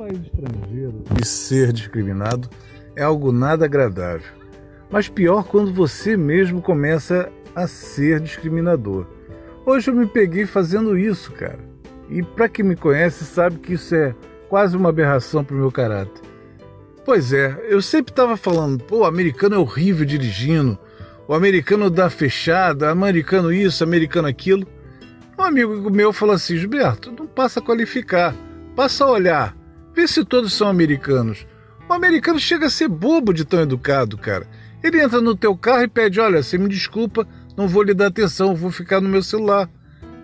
país estrangeiro e ser discriminado é algo nada agradável. Mas pior quando você mesmo começa a ser discriminador. Hoje eu me peguei fazendo isso, cara. E para quem me conhece sabe que isso é quase uma aberração pro meu caráter. Pois é, eu sempre estava falando, pô, o americano é horrível dirigindo, o americano dá fechada, americano isso, americano aquilo. Um amigo meu falou assim: Gilberto, não passa a qualificar, passa a olhar, vê se todos são americanos. O americano chega a ser bobo de tão educado, cara. Ele entra no teu carro e pede: Olha, você me desculpa, não vou lhe dar atenção, vou ficar no meu celular.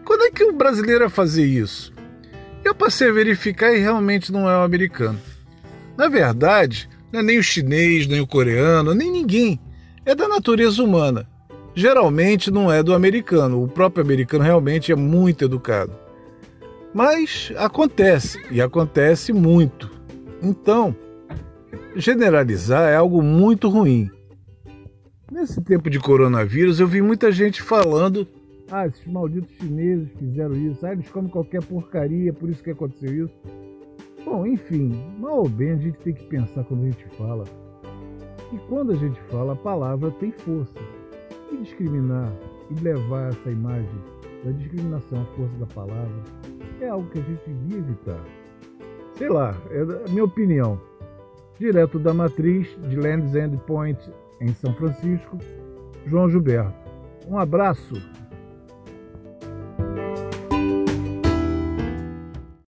Quando é que o brasileiro ia fazer isso? Eu passei a verificar e realmente não é o americano. Na verdade, não é nem o chinês, nem o coreano, nem ninguém. É da natureza humana geralmente não é do americano. O próprio americano realmente é muito educado. Mas acontece, e acontece muito. Então, generalizar é algo muito ruim. Nesse tempo de coronavírus, eu vi muita gente falando: ah, esses malditos chineses fizeram isso, ah, eles comem qualquer porcaria, por isso que aconteceu isso. Bom, enfim, mal ou bem a gente tem que pensar quando a gente fala. E quando a gente fala, a palavra tem força. E discriminar e levar essa imagem da discriminação à força da palavra é algo que a gente devia evitar. Sei lá, é a minha opinião. Direto da matriz de Land's End Point, em São Francisco, João Gilberto. Um abraço